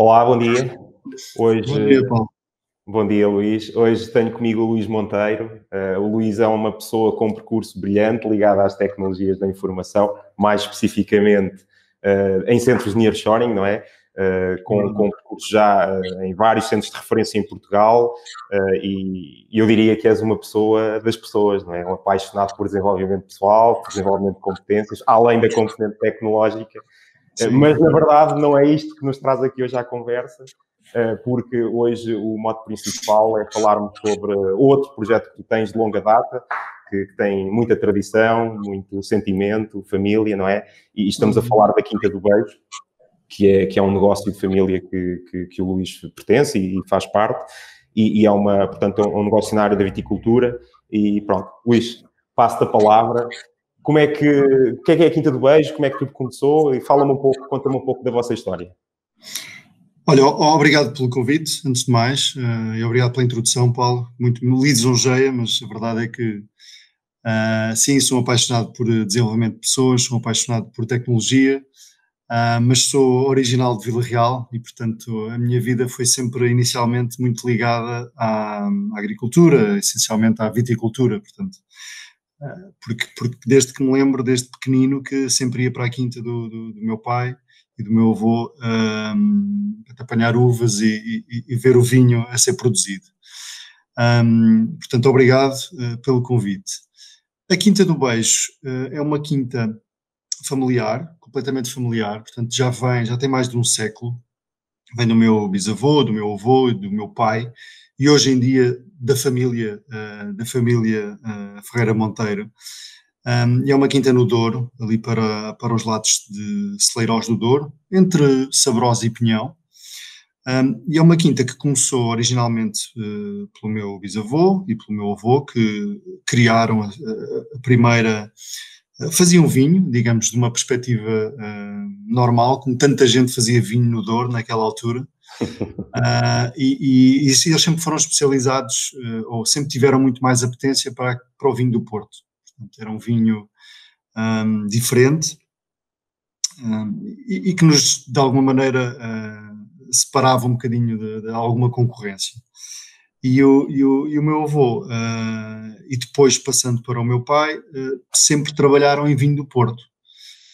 Olá, bom dia. Hoje, bom dia, Paulo. Bom dia, Luís. Hoje tenho comigo o Luís Monteiro. Uh, o Luís é uma pessoa com um percurso brilhante ligado às tecnologias da informação, mais especificamente uh, em centros de nearshoring, não é? Uh, com, com um percurso já em vários centros de referência em Portugal e, e, eu diria que és uma pessoa das pessoas, não é? Um apaixonado por desenvolvimento pessoal, por desenvolvimento de competências, além da componente tecnológica. Sim. Mas, na verdade, não é isto que nos traz aqui hoje à conversa. Eh, porque hoje o modo principal é falarmos sobre outro projeto que tu tens de longa data, que, que, tem muita tradição, muito sentimento, família, não é? E estamos a falar da Quinta do Beijo, que é, que é um negócio de família que, que, que o Luís pertence e, faz parte, e, e, é uma, portanto, um negócio na área da viticultura. E pronto, Luís, passo-te a palavra. Como é que, o que é que é a Quinta do Beijo? Como é que tudo começou? E fala-me um pouco, conta-me um pouco da vossa história. Olha, obrigado pelo convite, antes de mais, uh, e obrigado pela introdução, Paulo. Muito me lisonjeia, mas a verdade é que, uh, sim, sou apaixonado por desenvolvimento de pessoas, sou apaixonado por tecnologia, uh, mas sou original de Vila Real e, portanto, a minha vida foi sempre inicialmente muito ligada à, à agricultura, essencialmente à viticultura, portanto. Porque, porque desde que me lembro, desde pequenino, que sempre ia para a quinta do, do, do meu pai, e do meu avô um, apanhar uvas e, e, e, ver o vinho a ser produzido. Um, portanto, obrigado uh, pelo convite. A Quinta do Beijo uh, é uma quinta familiar, completamente familiar, portanto já vem, já tem mais de um século, vem do meu bisavô, do meu avô, do meu pai, e hoje em dia da família, uh, da família Ferreira Monteiro. Um, é uma quinta no Douro, ali para, para os lados de Celeiros do Douro, entre Sabrosa e Pinhão. Um, e é uma quinta que começou originalmente uh, pelo meu bisavô e pelo meu avô, que criaram a, a primeira. Faziam vinho, digamos, de uma perspectiva uh, normal, como tanta gente fazia vinho no Douro naquela altura. e, e, e, eles sempre foram especializados, ou sempre tiveram muito mais apetência para, para o vinho do Porto. Portanto, era um vinho um, diferente um, e, e, que nos, de alguma maneira, uh, separava um bocadinho de, de, alguma concorrência. E, o, e, o, e o meu avô, uh, e depois passando para o meu pai, uh, sempre trabalharam em vinho do Porto.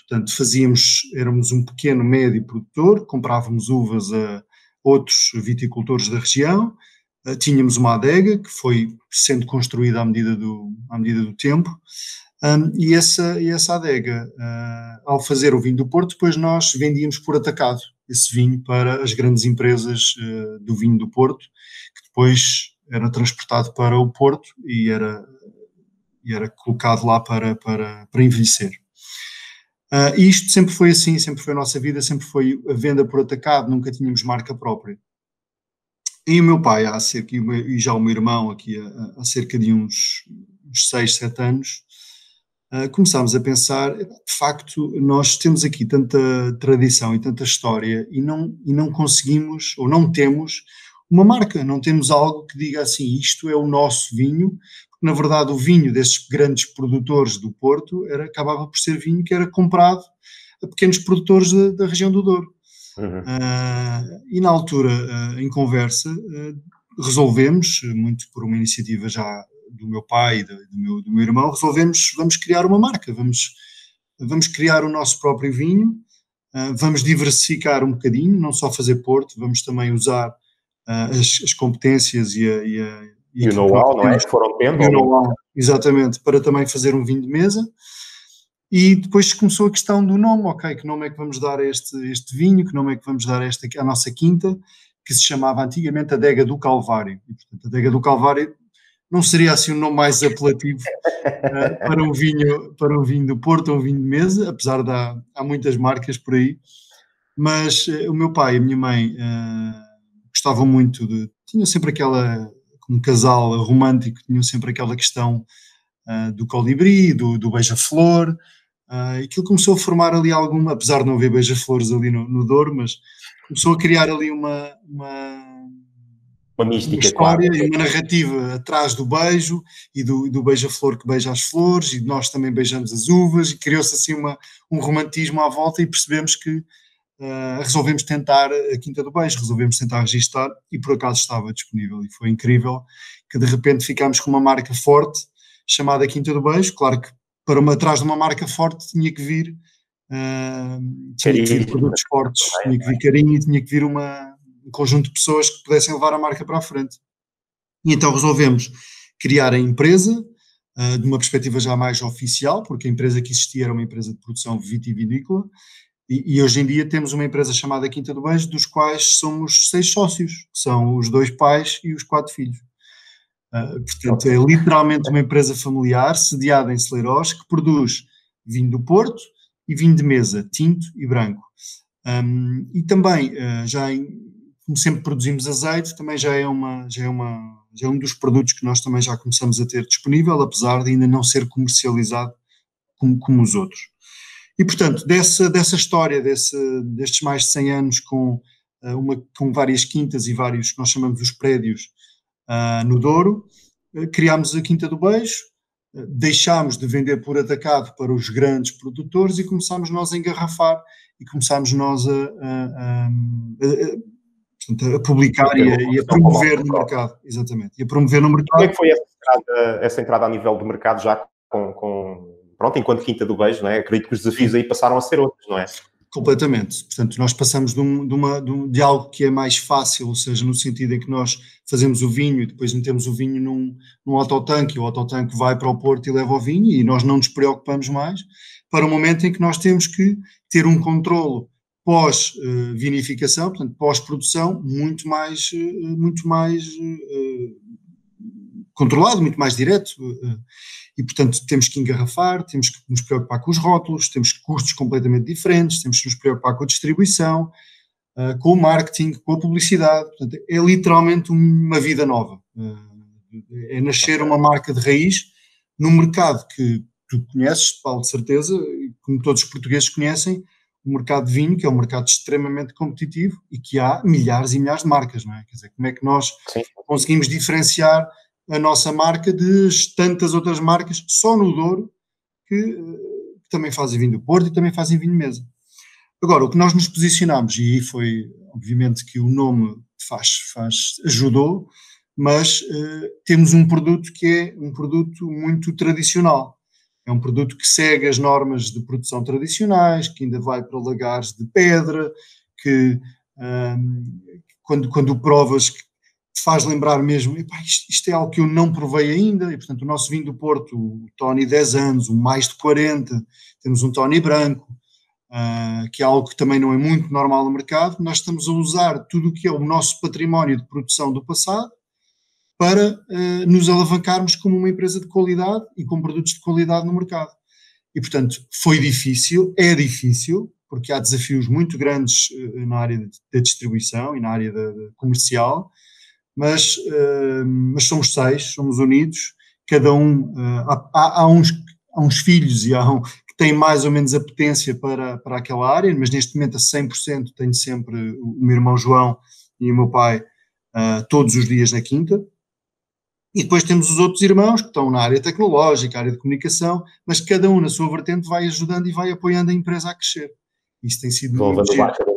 Portanto, fazíamos, éramos um pequeno médio produtor, comprávamos uvas a outros viticultores da região, eh, tínhamos uma adega que foi sendo construída à medida do, à medida do tempo, um, e, essa, e essa adega, uh, ao fazer o vinho do Porto, depois nós vendíamos por atacado esse vinho para as grandes empresas uh, do vinho do Porto, que depois era transportado para o Porto e era, e era colocado lá para, para, para envelhecer. Uh, isto sempre foi assim, sempre foi a nossa vida, sempre foi a venda por atacado, nunca tínhamos marca própria. E o meu pai, há cerca, e já o meu irmão, aqui há, há cerca de uns, uns 6, 7 anos, uh, começámos a pensar, de facto, nós temos aqui tanta tradição e tanta história e não, e não conseguimos, ou não temos, uma marca, não temos algo que diga assim, isto é o nosso vinho, na verdade o vinho desses grandes produtores do Porto era, acabava por ser vinho que era comprado a pequenos produtores da, da região do Douro. Uhum. Uh, e na altura, uh, em conversa, uh, resolvemos, muito por uma iniciativa já do meu pai e do, do, meu, do meu irmão, resolvemos, vamos criar uma marca, vamos, vamos criar o nosso próprio vinho, vamos diversificar um bocadinho, não só fazer Porto, vamos também usar as, as, competências e a... E, a, e, e o know-how, não é? Que foram tendo. Exatamente, para também fazer um vinho de mesa. E depois começou a questão do nome, ok, que nome é que vamos dar a este, este vinho, que nome é que vamos dar a, esta, a nossa quinta, que se chamava antigamente Adega do Calvário. E, portanto, Adega do Calvário não seria assim o um nome mais apelativo uh, para, um vinho, para um vinho do Porto, um vinho de mesa, apesar de há, há muitas marcas por aí. Mas uh, o meu pai e a minha mãe uh, gostavam muito de. tinham sempre aquela. Como casal romântico, tinham sempre aquela questão do colibri, do, do beija-flor, Uh, aquilo começou a formar ali alguma, apesar de não haver beija-flores ali no, no Douro, mas começou a criar ali uma, uma, uma mística, uma história claro. e uma narrativa atrás do beijo e do, do beija-flor que beija as flores e nós também beijamos as uvas e criou-se assim uma, um romantismo à volta e percebemos que uh, resolvemos tentar a Quinta do Beijo, resolvemos tentar registar e por acaso estava disponível e foi incrível que de repente ficámos com uma marca forte chamada Quinta do Beijo. Claro que para uma, atrás de uma marca forte tinha que vir, uh, tinha que vir produtos fortes, tinha que vir carinho e tinha que vir uma, um conjunto de pessoas que pudessem levar a marca para a frente. E então resolvemos criar a empresa uh, de uma perspectiva já mais oficial, porque a empresa que existia era uma empresa de produção vitivinícola, e, e, hoje em dia temos uma empresa chamada Quinta do Beijo, dos quais somos seis sócios, que são os dois pais e os quatro filhos. Uh, portanto, é literalmente uma empresa familiar, sediada em Celeiros, que produz vinho do Porto e vinho de mesa, tinto e branco. Um, e também, uh, já em, como sempre produzimos azeite, também já é, uma, já, é uma, já é um dos produtos que nós também já começamos a ter disponível, apesar de ainda não ser comercializado como, como os outros. E, portanto, dessa, dessa história, desse, destes mais de 100 anos com, uh, uma, com várias quintas e vários, que nós chamamos os prédios uh, no Douro, uh, criámos a Quinta do Beijo, deixámos de vender por atacado para os grandes produtores e começámos nós a engarrafar e começámos nós a, a, a, a publicar e a, e a, promover no mercado, exatamente, e a promover no mercado. Como é que foi essa entrada, essa entrada a nível de mercado já com, com pronto, enquanto Quinta do Beijo, não é? Acredito que os desafios aí passaram a ser outros, não é? Completamente. Portanto, nós passamos de, um, de, uma, de, um, de, algo que é mais fácil, ou seja, no sentido em que nós fazemos o vinho e depois metemos o vinho num, num autotanque, e o autotanque vai para o porto e leva o vinho e nós não nos preocupamos mais, para o momento em que nós temos que ter um controlo pós-vinificação, portanto, pós-produção, muito mais, eh, muito mais uh, controlado, muito mais direto. E, portanto, temos que engarrafar, temos que nos preocupar com os rótulos, temos custos completamente diferentes, temos que nos preocupar com a distribuição, uh, com o marketing, com a publicidade. Portanto, é literalmente uma vida nova. Uh, é nascer uma marca de raiz num mercado que tu conheces, Paulo, de certeza, como todos os portugueses conhecem, o mercado de vinho, que é um mercado extremamente competitivo e que há milhares e milhares de marcas, não é? Quer dizer, como é que nós Sim. conseguimos diferenciar a nossa marca de tantas outras marcas, só no Douro, que, que também fazem vinho do Porto e também fazem vinho mesa. Agora, o que nós nos posicionamos, e foi, obviamente, que o nome faz, faz ajudou, mas uh, temos um produto que é um produto muito tradicional. É um produto que segue as normas de produção tradicionais, que ainda vai para lagares de pedra, que um, quando, quando provas faz lembrar mesmo, isto, isto, é algo que eu não provei ainda, e portanto o nosso vinho do Porto, o Tony 10 anos, o mais de 40, temos um Tony branco, uh, que é algo que também não é muito normal no mercado, nós estamos a usar tudo o que é o nosso património de produção do passado para uh, nos alavancarmos como uma empresa de qualidade e com produtos de qualidade no mercado. E portanto foi difícil, é difícil, porque há desafios muito grandes uh, na área da distribuição e na área da comercial, mas, uh, mas somos seis, somos unidos, cada um, uh, há, há, uns, há uns filhos e há um, que têm mais ou menos apetência para, para aquela área, mas neste momento a 100% tenho sempre o meu irmão João e o meu pai uh, todos os dias na quinta, e depois temos os outros irmãos que estão na área tecnológica, área de comunicação, mas cada um na sua vertente vai ajudando e vai apoiando a empresa a crescer. Isso tem sido muito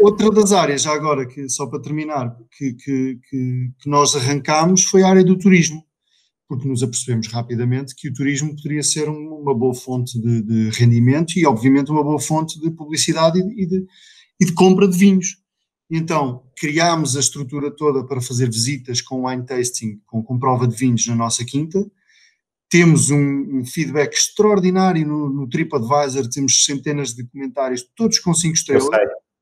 Outra das áreas, já agora, que, só para terminar, que, que, que, que nós arrancámos foi a área do turismo, porque nos apercebemos rapidamente que o turismo poderia ser uma boa fonte de, de rendimento e, obviamente, uma boa fonte de publicidade e de, e de compra de vinhos. Então, criámos a estrutura toda para fazer visitas com wine tasting, com, com prova de vinhos na nossa quinta. Temos um, um feedback extraordinário no, no TripAdvisor, temos centenas de comentários, todos com 5 estrelas.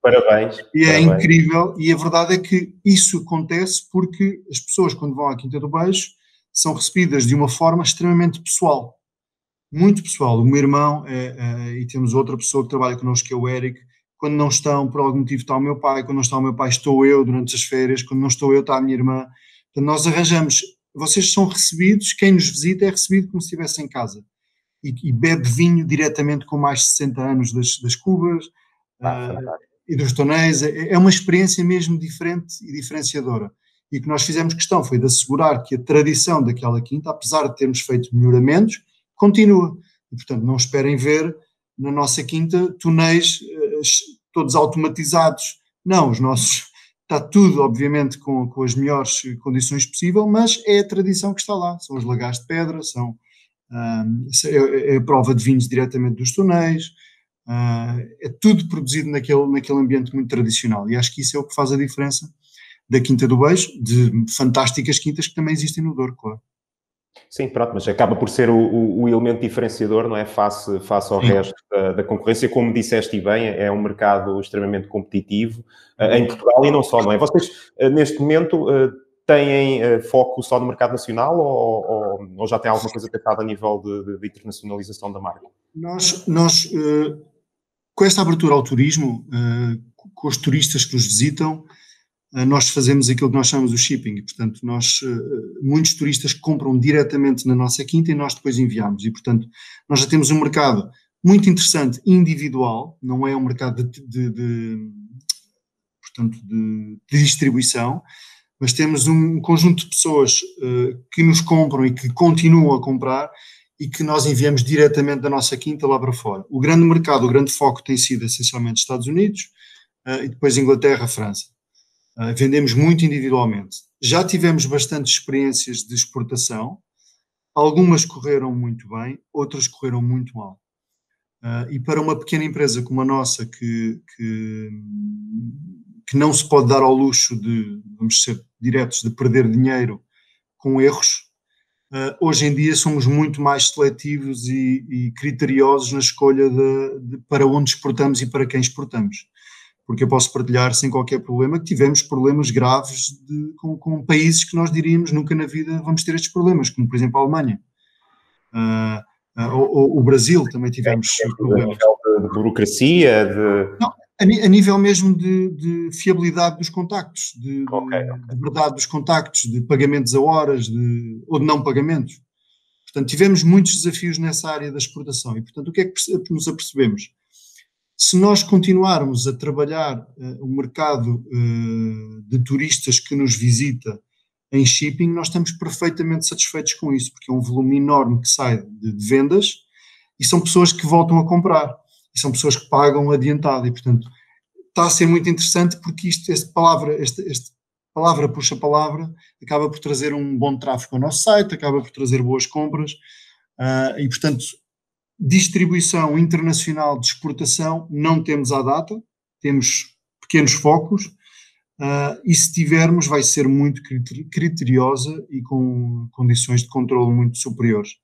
Parabéns. E é parabéns. incrível, e a verdade é que isso acontece porque as pessoas, quando vão à Quinta do Beijo, são recebidas de uma forma extremamente pessoal. Muito pessoal. O meu irmão, é, é, e temos outra pessoa que trabalha connosco, que é o Eric, quando não estão, por algum motivo está o meu pai, quando não está o meu pai, estou eu durante as férias, quando não estou eu, está a minha irmã. Portanto, nós arranjamos, vocês são recebidos, quem nos visita é recebido como se estivesse em casa. E, e bebe vinho diretamente com mais de 60 anos das, das cubas. Ah, uh, e dos tonéis, é, é uma experiência mesmo diferente e diferenciadora. E que nós fizemos questão foi de assegurar que a tradição daquela quinta, apesar de termos feito melhoramentos, continua. E, portanto, não esperem ver na nossa quinta tonéis uh, todos automatizados. Não, os nossos, está tudo, obviamente, com, com as melhores condições possível, mas é a tradição que está lá. São os lagares de pedra, são um, é, é a prova de vinhos diretamente dos uh, é tudo produzido naquele, naquele ambiente muito tradicional. E acho que isso é o que faz a diferença da Quinta do Beijo, de fantásticas quintas que também existem no Douro, claro. Sim, pronto, mas acaba por ser o, o, o elemento diferenciador, não é? Face, face ao Sim. resto da, da, concorrência. Como disseste bem, é um mercado extremamente competitivo uh, em Portugal e não só, não é? Vocês, uh, neste momento, uh, têm foco só no mercado nacional ou, ou, ou, já tem alguma coisa pensada a nível de, de, de internacionalização da marca? Nós, nós com esta abertura ao turismo, com os turistas que nos visitam, eh, nós fazemos aquilo que nós chamamos o shipping, portanto, nós, eh, muitos turistas compram diretamente na nossa quinta e nós depois enviamos, e portanto, nós já temos um mercado muito interessante, individual, não é um mercado de, de, de portanto, de, de, distribuição, mas temos um conjunto de pessoas uh, que nos compram e que continuam a comprar e que nós enviamos diretamente da nossa quinta lá para fora. O grande mercado, o grande foco tem sido essencialmente Estados Unidos uh, e depois Inglaterra, França. Uh, vendemos muito individualmente. Já tivemos bastantes experiências de exportação, algumas correram muito bem, outras correram muito mal. Uh, e para uma pequena empresa como a nossa, que, que, que, não se pode dar ao luxo de, vamos ser diretos, de perder dinheiro com erros, uh, hoje em dia somos muito mais seletivos e, e criteriosos na escolha de, de, para onde exportamos e para quem exportamos porque eu posso partilhar sem qualquer problema que tivemos problemas graves de, com, com, países que nós diríamos nunca na vida vamos ter estes problemas, como por exemplo a Alemanha. Uh, uh, ou, o Brasil também tivemos é, problemas. De, de burocracia, de... Não, a, nível mesmo de, de, fiabilidade dos contactos, de, okay, okay. de, verdade dos contactos, de pagamentos a horas, de, ou de não pagamentos. Portanto, tivemos muitos desafios nessa área da exportação e, portanto, o que é que nos apercebemos? se nós continuarmos a trabalhar uh, o mercado uh, de turistas que nos visita em shipping, nós estamos perfeitamente satisfeitos com isso, porque é um volume enorme que sai de, de vendas e são pessoas que voltam a comprar são pessoas que pagam adiantado e, portanto, está a ser muito interessante porque isto, esta palavra, este palavra puxa palavra, acaba por trazer um bom tráfego ao nosso site, acaba por trazer boas compras uh, e, portanto, Distribuição internacional de exportação não temos à data, temos pequenos focos, uh, e se tivermos vai ser muito criteriosa e com condições de controle muito superiores.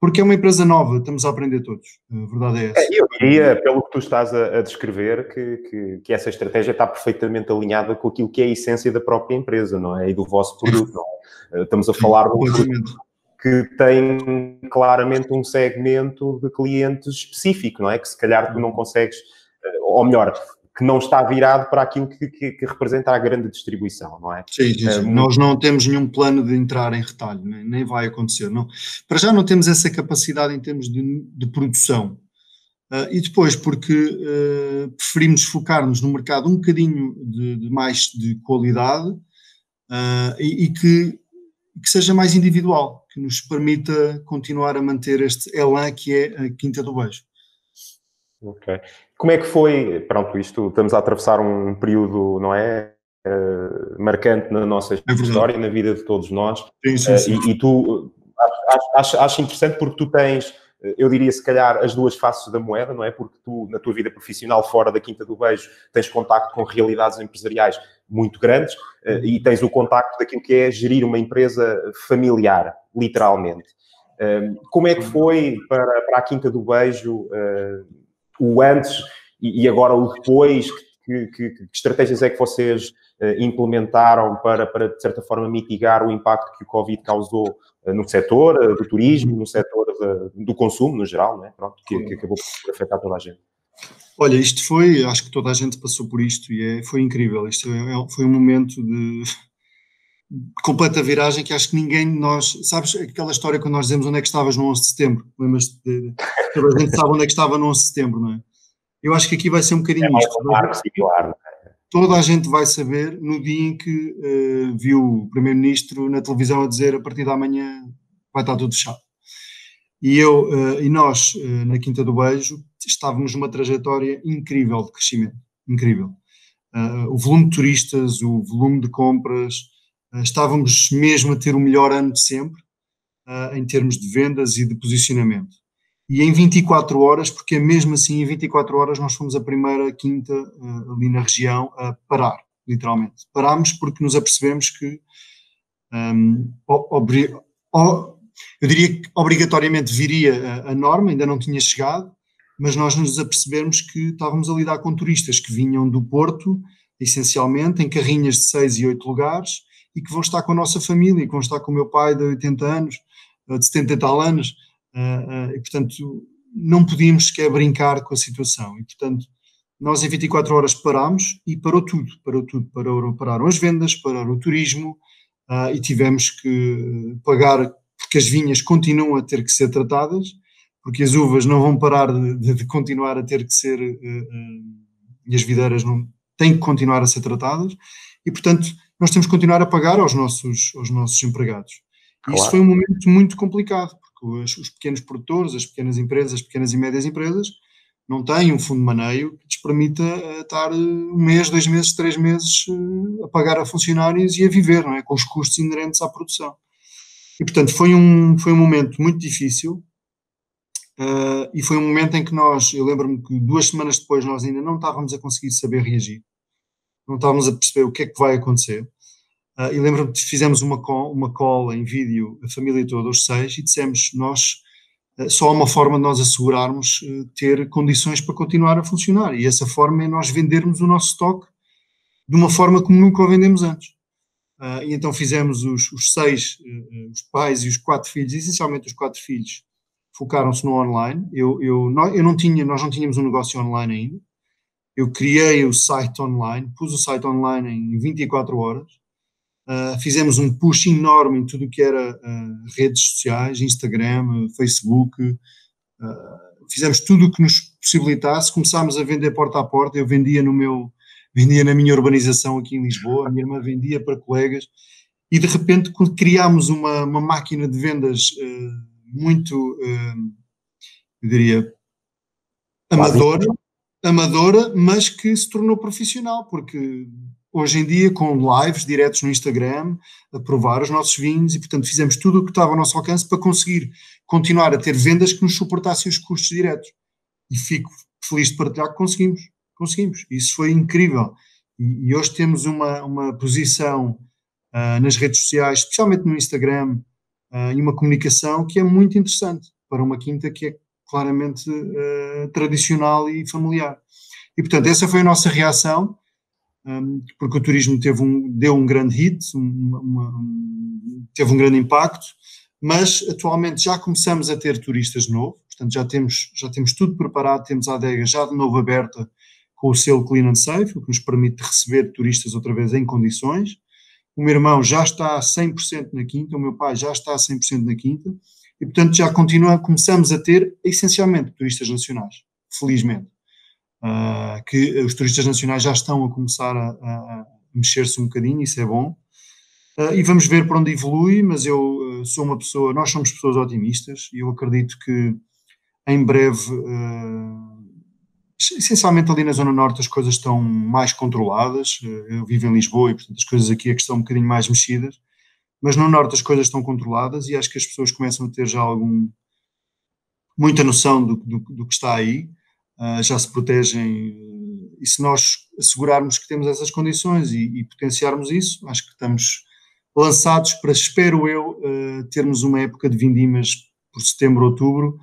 Porque é uma empresa nova, estamos a aprender todos, a verdade é essa. É, eu diria, pelo que tu estás a, a descrever, que, que, que, essa estratégia está perfeitamente alinhada com aquilo que é a essência da própria empresa, não é? E do vosso produto, não é? Estamos a falar de um produto que tem claramente um segmento de clientes específico, não é? Que se calhar tu não consegues, eh, ou melhor, que não está virado para aquilo que, que, que representa a grande distribuição, não é? Sim, sim, sim. nós não temos nenhum plano de entrar em retalho, nem, nem vai acontecer. Não. Para já não temos essa capacidade em termos de, de produção. Uh, e depois, porque uh, preferimos focar-nos no mercado um bocadinho de, de mais de qualidade uh, e, e, que, que seja mais individual que nos permita continuar a manter este elan que é a Quinta do Beijo. Ok. Como é que foi, pronto, isto, estamos a atravessar um período, não é? Uh, marcante na nossa é história, na vida de todos nós. Sim, sim, sim. Uh, e, e, tu, acho, acho interessante porque tu tens eu diria se calhar as duas faces da moeda, não é? Porque tu, na tua vida profissional, fora da Quinta do Beijo, tens contacto com realidades empresariais muito grandes uh, e tens o contacto daquilo que é gerir uma empresa familiar, literalmente. Como é que foi para, para a Quinta do Beijo o antes e, agora o depois? Que, que, que, estratégias é que vocês implementaram para, para, de certa forma, mitigar o impacto que o Covid causou no setor do turismo, no setor do consumo, no geral, né? Pronto, que, que acabou por afetar toda a gente. Olha, isto foi, acho que toda a gente passou por isto e é, foi incrível. Isto é, é foi um momento de completa viragem que acho que ninguém de nós, sabes aquela história quando nós dizemos onde é que estavas no 11 de setembro, lembras-te de, toda a gente sabe onde é que estava no 11 de setembro, não é? Eu acho que aqui vai ser um bocadinho é isto. Claro, sim, claro. Toda a gente vai saber no dia em que uh, viu o Primeiro-Ministro na televisão a dizer a partir da manhã vai estar tudo fechado. E eu uh, e nós, uh, na Quinta do Beijo, estávamos numa trajetória incrível de crescimento. incrível. O volume de turistas, o volume de compras, estávamos mesmo a ter o melhor ano de sempre uh, em termos de vendas e de posicionamento. E em 24 horas, porque mesmo assim em 24 horas nós fomos a primeira quinta ali na região a parar, literalmente. Parámos porque nos apercebemos que um, eu diria que obrigatoriamente viria a, a norma, ainda não tinha chegado, mas nós nos apercebemos que estávamos a lidar com turistas que vinham do Porto, essencialmente, em carrinhas de 6 e 8 lugares, e que vão estar com a nossa família, que vão estar com o meu pai de 80 anos, eh, de 70 e tal anos, eh, eh, e portanto não podíamos sequer brincar com a situação. E portanto, nós em 24 horas parámos e parou tudo, parou tudo, parou, pararam as vendas, pararam o turismo, e tivemos que pagar, porque as vinhas continuam a ter que ser tratadas, porque as uvas não vão parar de, de continuar a ter que ser, e as videiras não têm que continuar a ser tratadas, e portanto nós temos que continuar a pagar aos nossos, aos nossos empregados. E claro. isso foi um momento muito complicado, porque os, os, pequenos produtores, as pequenas empresas, as pequenas e médias empresas, não têm um fundo de maneio que lhes permita uh, estar um mês, dois meses, três meses a pagar a funcionários e a viver, não é? com os custos inerentes à produção. E portanto foi um, foi um momento muito difícil, Uh, e foi um momento em que nós, eu lembro-me que duas semanas depois nós ainda não estávamos a conseguir saber reagir, não estávamos a perceber o que é que vai acontecer. Uh, e lembro-me que fizemos uma call, uma call em vídeo, a família toda, os seis, e dissemos: nós, uh, só há uma forma de nós assegurarmos ter condições para continuar a funcionar, e essa forma é nós vendermos o nosso estoque de uma forma como nunca o vendemos antes. e então fizemos os, os seis, os pais e os quatro filhos, essencialmente os quatro filhos, focaram-se no online. Eu, eu, eu não tinha, nós não tínhamos um negócio online ainda. Eu criei o site online, pus o site online em 24 horas. Uh, fizemos um push enorme em tudo o que era uh, redes sociais, Instagram, Facebook. Uh, fizemos tudo o que nos possibilitasse. Começámos a vender porta a porta. Eu vendia no meu, vendia na minha urbanização aqui em Lisboa. A minha irmã vendia para colegas. E de repente criámos uma, uma máquina de vendas muito, eu diria, amadora, amadora, mas que se tornou profissional, porque hoje em dia, com lives diretos no Instagram, a provar os nossos vinhos, e portanto fizemos tudo o que estava ao nosso alcance para conseguir continuar a ter vendas que nos suportassem os custos diretos. E fico feliz de partilhar que conseguimos. Conseguimos. Isso foi incrível. E, e hoje temos uma, uma posição uh, nas redes sociais, especialmente no Instagram, uh, e uma comunicação que é muito interessante para uma quinta que é claramente uh, tradicional e familiar. E, portanto, essa foi a nossa reação, um, porque o turismo teve um, deu um grande hit, uma, uma, teve um grande impacto, mas atualmente já começamos a ter turistas de novo, portanto já temos, já temos tudo preparado, temos a adega já de novo aberta com o selo Clean and Safe, o que nos permite receber turistas outra vez em condições, o meu irmão já está a 100% na quinta, o meu pai já está a 100% na quinta, e portanto já continua, começamos a ter essencialmente turistas nacionais, felizmente. Uh, que os turistas nacionais já estão a começar a, a mexer-se um bocadinho, isso é bom. Uh, e vamos ver para onde evolui, mas eu uh, sou uma pessoa, nós somos pessoas otimistas e eu acredito que em breve essencialmente ali na Zona Norte as coisas estão mais controladas. Eu vivo em Lisboa e, portanto, as coisas aqui é que estão um bocadinho mais mexidas. Mas no Norte as coisas estão controladas e acho que as pessoas começam a ter já algum. muita noção do, do, do que está aí, uh, já se protegem. E se nós assegurarmos que temos essas condições e, e potenciarmos isso, acho que estamos lançados para, espero eu, uh, termos uma época de vindimas por setembro, outubro,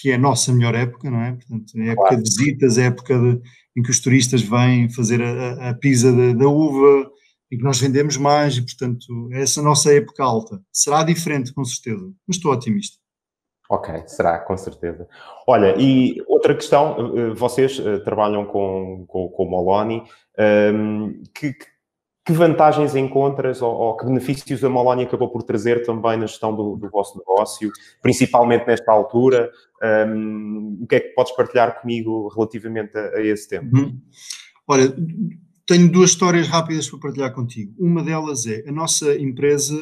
que é a nossa melhor época, não é? Portanto, é época claro. de visitas, é a época de, em que os turistas vêm fazer a, a pisa da, da, uva e que nós vendemos mais, e portanto, é essa nossa época alta. Será diferente, com certeza, mas estou otimista. Ok, será, com certeza. Olha, e outra questão, eh, vocês eh, trabalham com, com, com o Moloni, um, que, que vantagens encontras ou, ou, que benefícios a Moloni acabou por trazer também na gestão do, do vosso negócio, principalmente nesta altura? Um, o que é que podes partilhar comigo relativamente a, a esse tema? Uhum. Olha, tenho duas histórias rápidas para partilhar contigo. Uma delas é a nossa empresa,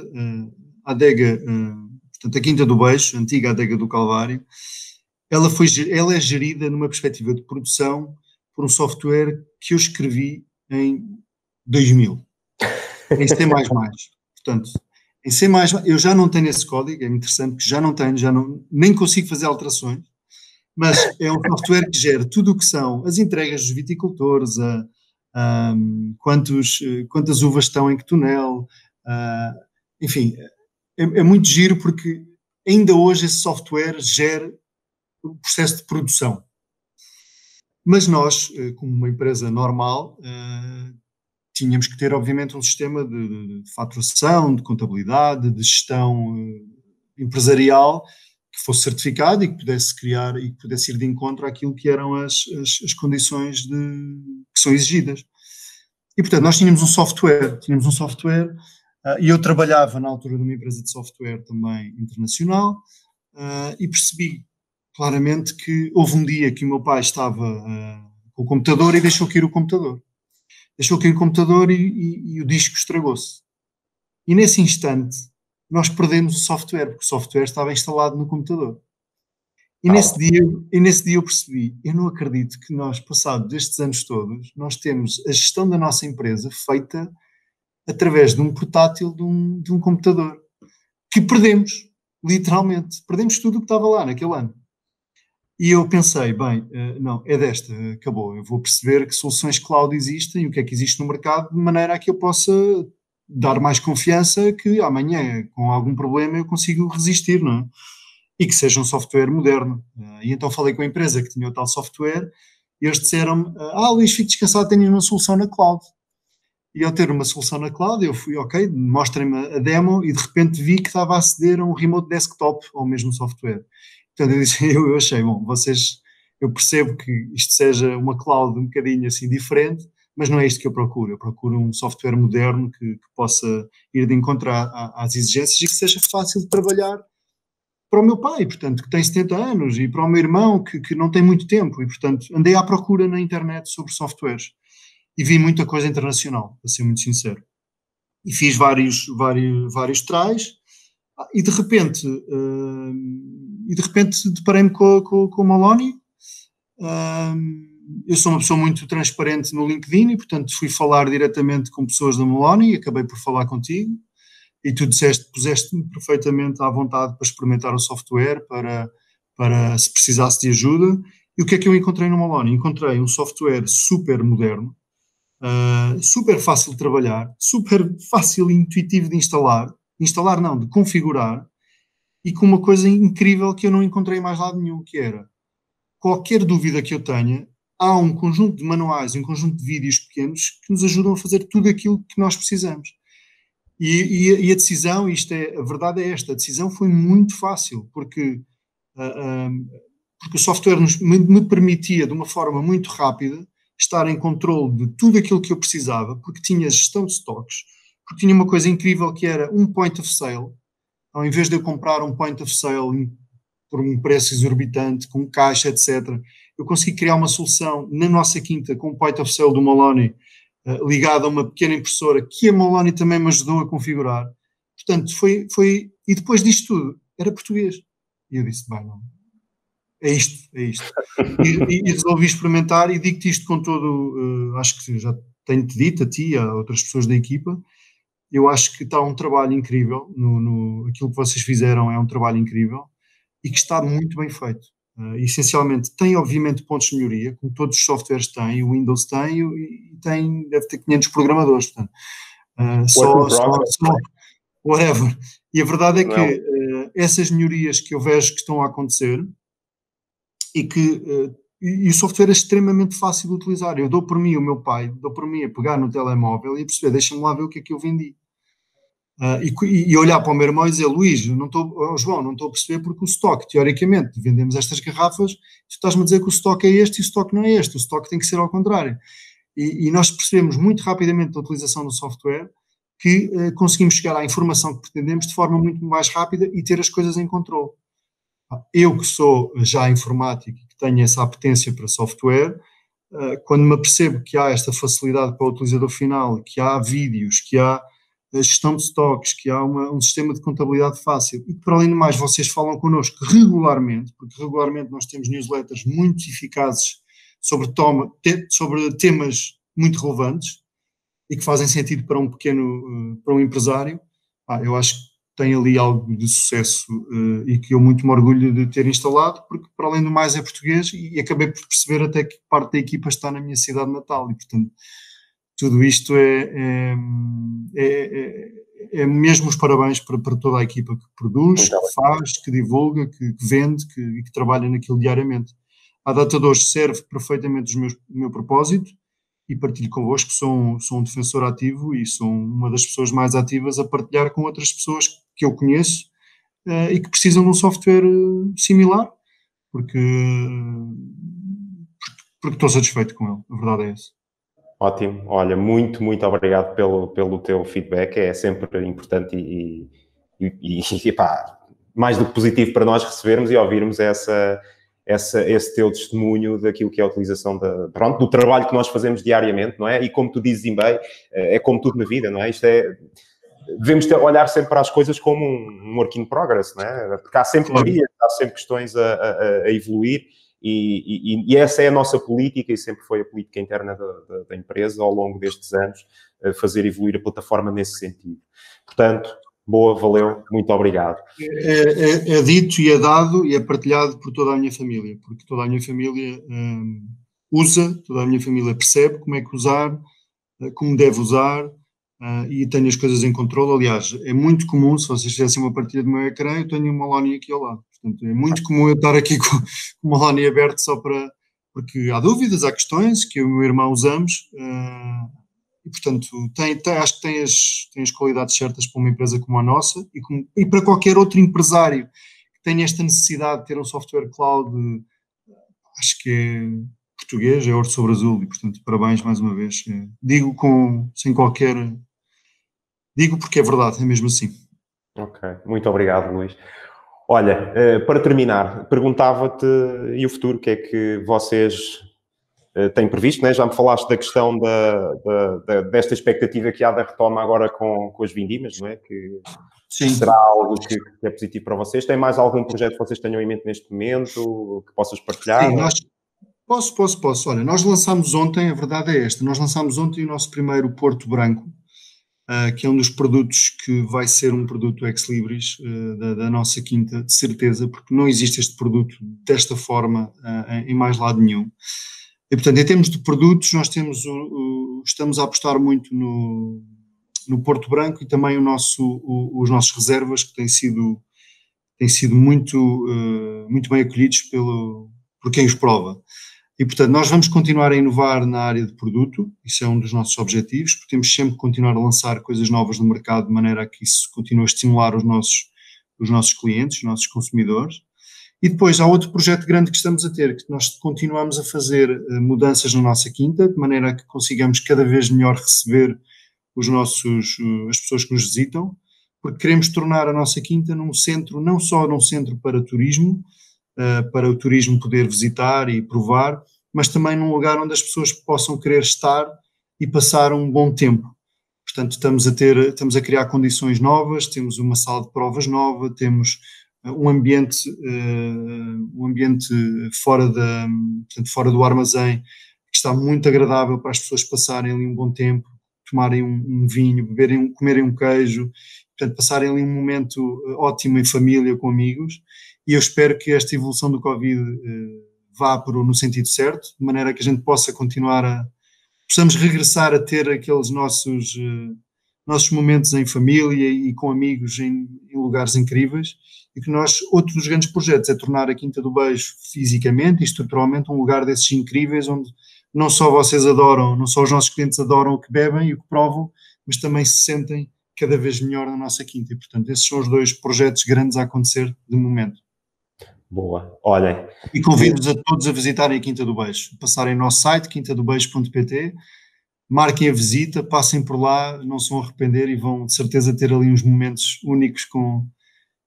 a Adega, uh, portanto, a Quinta do Beixo, a antiga Adega do Calvário, ela, foi, ela é gerida numa perspectiva de produção por um software que eu escrevi em 2000, em C++. Portanto, em C++, eu já não tenho esse código, é interessante que já não tenho, já não, nem consigo fazer alterações, mas é um software que gera tudo o que são as entregas dos viticultores, a, a, quantos, quantas uvas estão em que túnel, a, enfim, é, é, muito giro porque ainda hoje esse software gera o processo de produção. Mas nós, eh, como uma empresa normal, eh, tínhamos que ter, obviamente, um sistema de, faturação, de contabilidade, de gestão eh, empresarial que fosse certificado e que pudesse criar e que pudesse ir de encontro àquilo que eram as, as, as condições de, que são exigidas. E, portanto, nós tínhamos um software, tínhamos um software, uh, e eu trabalhava na altura numa empresa de software também internacional, uh, e percebi claramente que houve um dia que o meu pai estava uh, com o computador e deixou cair o computador. Deixou cair o computador e, e, e o disco estragou-se. E nesse instante, nós perdemos o software, porque o software estava instalado no computador. E, ah. nesse, dia, e nesse dia eu percebi, eu não acredito que nós, passados estes anos todos, nós temos a gestão da nossa empresa feita através de um portátil de um, de um computador, que perdemos, literalmente. Perdemos tudo o que estava lá naquele ano. E eu pensei, bem, eh, não, é desta, acabou. Eu vou perceber que soluções cloud existem e o que é que existe no mercado, de maneira a que eu possa dar mais confiança que amanhã, com algum problema, eu consigo resistir, não é? E que seja um software moderno. Eh, e então falei com a empresa que tinha o tal software e eles disseram-me: Ah, Luís, fique descansado, tenho uma solução na cloud. E ao ter uma solução na cloud, eu fui, ok, mostrem-me a demo e de repente vi que estava a aceder a um remote desktop ao mesmo software. Portanto, eu, disse, eu, eu achei, bom, vocês, eu percebo que isto seja uma cloud um bocadinho assim diferente, mas não é isto que eu procuro. Eu procuro um software moderno que, que possa ir de encontrar às exigências e que seja fácil de trabalhar para o meu pai, portanto, que tem 70 anos, e para o meu irmão, que, que não tem muito tempo, e portanto, andei à procura na internet sobre softwares e vi muita coisa internacional, para ser muito sincero. E fiz vários, vários, vários tries, e de repente, uh, e de repente deparei-me com, com, com o Maloney. Uh, eu sou uma pessoa muito transparente no LinkedIn e, portanto, fui falar diretamente com pessoas da Maloney e acabei por falar contigo. E tu disseste, puseste-me perfeitamente à vontade para experimentar o software, para, para se precisasse de ajuda. E o que é que eu encontrei no Maloney? Encontrei um software super moderno, uh, super fácil de trabalhar, super fácil e intuitivo de instalar. Instalar não, de configurar. E com uma coisa incrível que eu não encontrei mais lado nenhum, que era qualquer dúvida que eu tenha, há um conjunto de manuais, um conjunto de vídeos pequenos que nos ajudam a fazer tudo aquilo que nós precisamos. E, e, e a decisão, isto é, a verdade é esta, a decisão foi muito fácil, porque, uh, porque o software nos, me, me, permitia, de uma forma muito rápida, estar em controle de tudo aquilo que eu precisava, porque tinha gestão de stocks, porque tinha uma coisa incrível que era um point of sale, ao invés de eu comprar um point of sale por um preço exorbitante, com caixa, etc., eu consegui criar uma solução na nossa quinta com o point of sale do Maloney uh, ligado a uma pequena impressora que a Maloney também me ajudou a configurar. Portanto, foi, foi. E depois disto tudo, era português. E eu disse: bem, não. É isto, é isto. E, e, resolvi experimentar e digo-te isto com todo. Uh, acho que já tenho-te dito a ti a outras pessoas da equipa. Eu acho que está um trabalho incrível. No, no, aquilo que vocês fizeram é um trabalho incrível e que está muito bem feito. Uh, essencialmente tem obviamente pontos de melhoria, como todos os softwares têm, o Windows tem e tem, deve ter 500 programadores, portanto, uh, só, só, só, whatever. E a verdade é que uh, essas melhorias que eu vejo que estão a acontecer e que e, e, o software é extremamente fácil de utilizar. Eu dou por mim, o meu pai, dou por mim a pegar no telemóvel e a perceber, deixa-me lá ver o que é que eu vendi. Uh, e, e, olhar para o meu irmão e dizer, Luís, não estou, oh, João, não estou a perceber porque o estoque, teoricamente, vendemos estas garrafas, tu estás-me a dizer que o estoque é este e o estoque não é este, o estoque tem que ser ao contrário. E, e nós percebemos muito rapidamente da utilização do software que uh, conseguimos chegar à informação que pretendemos de forma muito mais rápida e ter as coisas em controle. Eu que sou já informático e que tenho essa apetência para software, uh, quando me apercebo que há esta facilidade para o utilizador final, que há vídeos, que há a gestão de estoques, que há uma, um sistema de contabilidade fácil. E que, para além do mais, vocês falam connosco regularmente, porque regularmente nós temos newsletters muito eficazes sobre, toma, te, sobre temas muito relevantes e que fazem sentido para um pequeno, para um empresário, ah, eu acho que tem ali algo de sucesso uh, e que eu muito me orgulho de ter instalado, porque para além do mais é português e acabei por perceber até que parte da equipa está na minha cidade natal. E portanto tudo isto é, é, é, é, é mesmo os parabéns para, para, toda a equipa que produz, que faz, que divulga, que, que vende que, e que trabalha naquilo diariamente. A data de hoje serve perfeitamente meus, o meu propósito e partilho convosco sou, sou um defensor ativo e sou uma das pessoas mais ativas a partilhar com outras pessoas que eu conheço uh, e que precisam de um software eh, similar, porque, porque estou satisfeito com ele, a verdade é essa. Ótimo, olha, muito, muito obrigado pelo, pelo teu feedback, é sempre importante e, e, e, e pá, mais do que positivo para nós recebermos e ouvirmos essa, essa, esse teu testemunho daquilo que é a utilização da, pronto, do trabalho que nós fazemos diariamente, não é? E como tu dizes bem, é como tudo na vida, não é? Isto é devemos ter, olhar sempre para as coisas como um, um work in progress, não é? Porque há sempre melhorias, há sempre questões a, a, a evoluir e, e, e, essa é a nossa política e sempre foi a política interna da, da, da empresa ao longo destes anos, fazer evoluir a plataforma nesse sentido. Portanto, boa, valeu, muito obrigado. É, é, é, dito e é dado e é partilhado por toda a minha família, porque toda a minha família hum, usa, toda a minha família percebe como é que usar, como deve usar, Uh, e tenho as coisas em controle. Aliás, é muito comum, se vocês fizessem uma partida do meu ecrã, eu tenho uma Loni aqui ao lado. Portanto, é muito comum eu estar aqui com, uma Loni aberta só para. Porque há dúvidas, há questões que eu e o meu irmão usamos. Uh, e, portanto, tem, tem, acho que tem as, tem as qualidades certas para uma empresa como a nossa e, e para qualquer outro empresário que tenha esta necessidade de ter um software cloud. Acho que é português, é ouro sobre azul. E, portanto, parabéns mais uma vez. É, digo com, sem qualquer Digo porque é verdade, é mesmo assim. Ok, muito obrigado, Luís. Olha, eh, para terminar, perguntava-te e o futuro, o que é que vocês eh, têm previsto? Né? Já me falaste da questão da, da, da, desta expectativa que há da retoma agora com, com as vindimas, não é? Que Sim. será algo que, que, é positivo para vocês. Tem mais algum projeto que vocês tenham em mente neste momento, que possas partilhar? Sim, nós, posso, posso, posso. Olha, nós lançámos ontem, a verdade é esta, nós lançámos ontem o nosso primeiro Porto Branco, uh, que é um dos produtos que vai ser um produto ex libris uh, da, da, nossa quinta, de certeza, porque não existe este produto desta forma uh, em mais lado nenhum. E, portanto, em termos de produtos, nós temos o, o, estamos a apostar muito no, no Porto Branco e também nosso, o, os nossos reservas, que têm sido, têm sido muito, muito bem acolhidos pelo, por quem os prova. E, portanto, nós vamos continuar a inovar na área de produto, isso é um dos nossos objetivos, porque temos sempre continuar a lançar coisas novas no mercado de maneira a que isso continue a estimular os nossos, os nossos clientes, os nossos consumidores. E depois há outro projeto grande que estamos a ter, que nós continuamos a fazer uh, mudanças na nossa quinta, de maneira a que consigamos cada vez melhor receber os nossos, uh, as pessoas que nos visitam, porque queremos tornar a nossa quinta num centro, não só num centro para turismo, uh, para o turismo poder visitar e provar, mas também num lugar onde as pessoas possam querer estar e passar um bom tempo. Portanto, estamos a ter, estamos a criar condições novas, temos uma sala de provas nova, temos eh, um ambiente, uh, um ambiente fora, da, portanto, fora do armazém que está muito agradável para as pessoas passarem ali um bom tempo, tomarem um, um vinho, beberem, comerem um queijo, portanto, passarem ali um momento ótimo em família, com amigos e eu espero que esta evolução do Covid vá por, no sentido certo, de maneira que a gente possa continuar a. possamos regressar a ter aqueles nossos, uh, nossos momentos em família e com amigos em, em, lugares incríveis e que nós, outro dos grandes projetos é tornar a Quinta do Beijo fisicamente e estruturalmente um lugar desses incríveis onde não só vocês adoram, não só os nossos clientes adoram o que bebem e o que provam, mas também se sentem cada vez melhor na nossa quinta. E, portanto, esses são os dois projetos grandes a acontecer de momento. Boa, olhem. E convido-vos a todos a visitarem a Quinta do Beijo, passarem no nosso site, quintadobeijo.pt, marquem a visita, passem por lá, não se vão arrepender e vão de certeza ter ali uns momentos únicos com,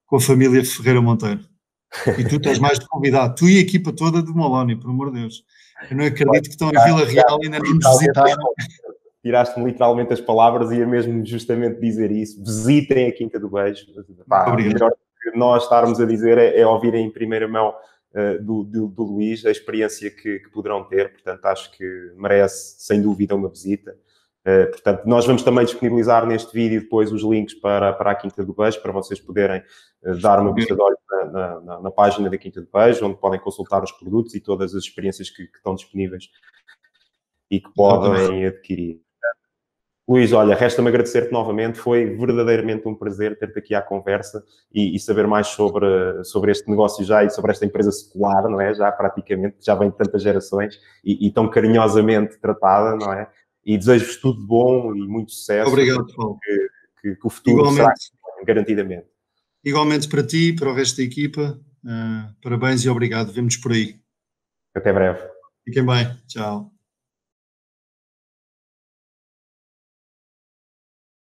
com a família Ferreira Monteiro. E tu tens mais de convidado, tu e a equipa toda do Molónia, por amor de Deus. Eu não acredito que estão em Vila Real e ainda não nos visitaram. Tiraste-me literalmente as palavras e ia mesmo justamente dizer isso. Visitem a Quinta do Beijo. Pá, melhor nós estarmos a dizer é, é ouvir em primeira mão uh, do, do, do, Luís, a experiência que, que, poderão ter, portanto, acho que merece, sem dúvida, uma visita. Uh, portanto, nós vamos também disponibilizar neste vídeo depois os links para, para a Quinta do Beijo, para vocês poderem uh, dar uma vista de olhos na, na, na, página da Quinta do Beijo, onde podem consultar os produtos e todas as experiências que, que estão disponíveis e que podem adquirir. Luís, olha, resta-me agradecer-te novamente. Foi verdadeiramente um prazer ter-te aqui à conversa e, e, saber mais sobre, sobre este negócio já e sobre esta empresa secular, não é? Já praticamente, já vem de tantas gerações e, e tão carinhosamente tratada, não é? E desejo-vos tudo de bom e muito sucesso. Obrigado, Paulo. Que, que, que o futuro Igualmente. será garantidamente. Igualmente para ti, para o resto da equipa. Uh, parabéns e obrigado. Vemo-nos por aí. Até breve. Fiquem bem. Tchau.